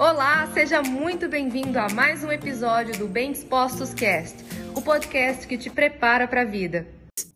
Olá, seja muito bem-vindo a mais um episódio do Bem Dispostos Cast, o podcast que te prepara para a vida.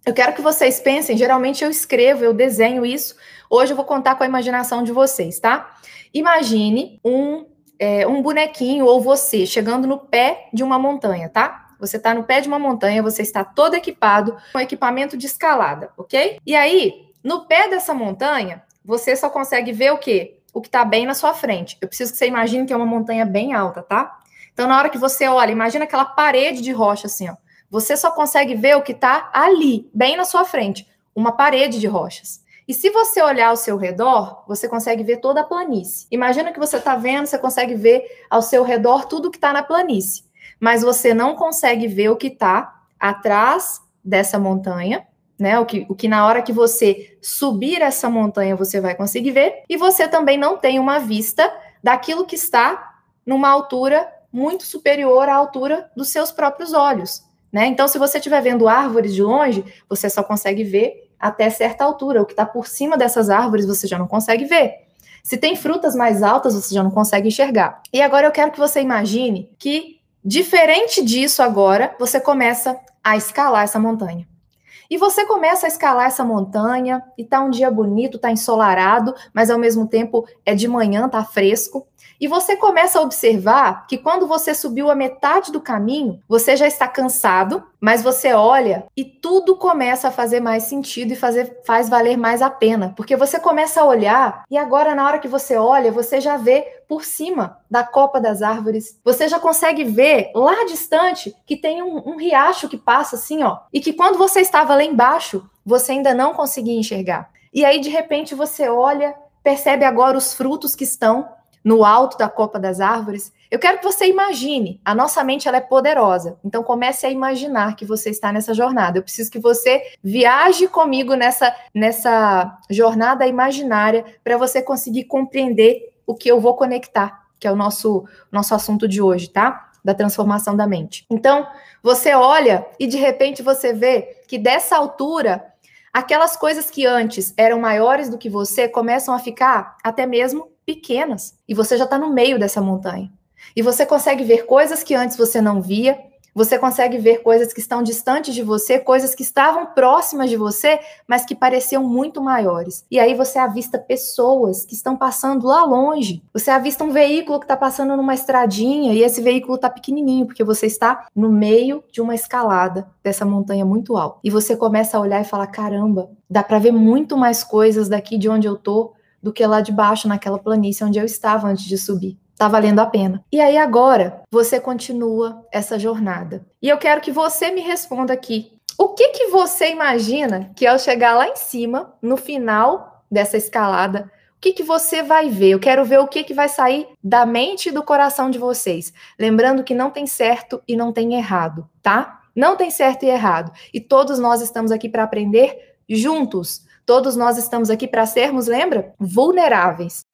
Eu quero que vocês pensem, geralmente eu escrevo, eu desenho isso. Hoje eu vou contar com a imaginação de vocês, tá? Imagine um, é, um bonequinho ou você chegando no pé de uma montanha, tá? Você está no pé de uma montanha, você está todo equipado com equipamento de escalada, ok? E aí, no pé dessa montanha, você só consegue ver o quê? O que está bem na sua frente. Eu preciso que você imagine que é uma montanha bem alta, tá? Então, na hora que você olha, imagina aquela parede de rocha assim, ó. Você só consegue ver o que está ali, bem na sua frente, uma parede de rochas. E se você olhar ao seu redor, você consegue ver toda a planície. Imagina que você está vendo, você consegue ver ao seu redor tudo que está na planície. Mas você não consegue ver o que está atrás dessa montanha né? O que, o que na hora que você subir essa montanha você vai conseguir ver, e você também não tem uma vista daquilo que está numa altura muito superior à altura dos seus próprios olhos, né? Então, se você estiver vendo árvores de longe, você só consegue ver até certa altura. O que está por cima dessas árvores você já não consegue ver. Se tem frutas mais altas, você já não consegue enxergar. E agora eu quero que você imagine que, diferente disso, agora você começa a escalar essa montanha. E você começa a escalar essa montanha e tá um dia bonito, tá ensolarado, mas ao mesmo tempo é de manhã, tá fresco. E você começa a observar que quando você subiu a metade do caminho, você já está cansado, mas você olha e tudo começa a fazer mais sentido e fazer, faz valer mais a pena, porque você começa a olhar e agora na hora que você olha, você já vê por cima da copa das árvores. Você já consegue ver lá distante que tem um, um riacho que passa assim, ó, e que quando você estava lá embaixo, você ainda não conseguia enxergar. E aí de repente você olha, percebe agora os frutos que estão no alto da copa das árvores, eu quero que você imagine. A nossa mente ela é poderosa. Então comece a imaginar que você está nessa jornada. Eu preciso que você viaje comigo nessa nessa jornada imaginária para você conseguir compreender o que eu vou conectar, que é o nosso nosso assunto de hoje, tá? Da transformação da mente. Então, você olha e de repente você vê que dessa altura aquelas coisas que antes eram maiores do que você começam a ficar até mesmo pequenas. E você já está no meio dessa montanha. E você consegue ver coisas que antes você não via, você consegue ver coisas que estão distantes de você, coisas que estavam próximas de você, mas que pareciam muito maiores. E aí você avista pessoas que estão passando lá longe. Você avista um veículo que está passando numa estradinha e esse veículo está pequenininho, porque você está no meio de uma escalada dessa montanha muito alta. E você começa a olhar e falar: caramba, dá para ver muito mais coisas daqui de onde eu tô do que lá de baixo, naquela planície onde eu estava antes de subir. Tá valendo a pena. E aí agora você continua essa jornada. E eu quero que você me responda aqui. O que que você imagina que ao chegar lá em cima, no final dessa escalada, o que que você vai ver? Eu quero ver o que que vai sair da mente e do coração de vocês. Lembrando que não tem certo e não tem errado, tá? Não tem certo e errado. E todos nós estamos aqui para aprender juntos. Todos nós estamos aqui para sermos, lembra? Vulneráveis.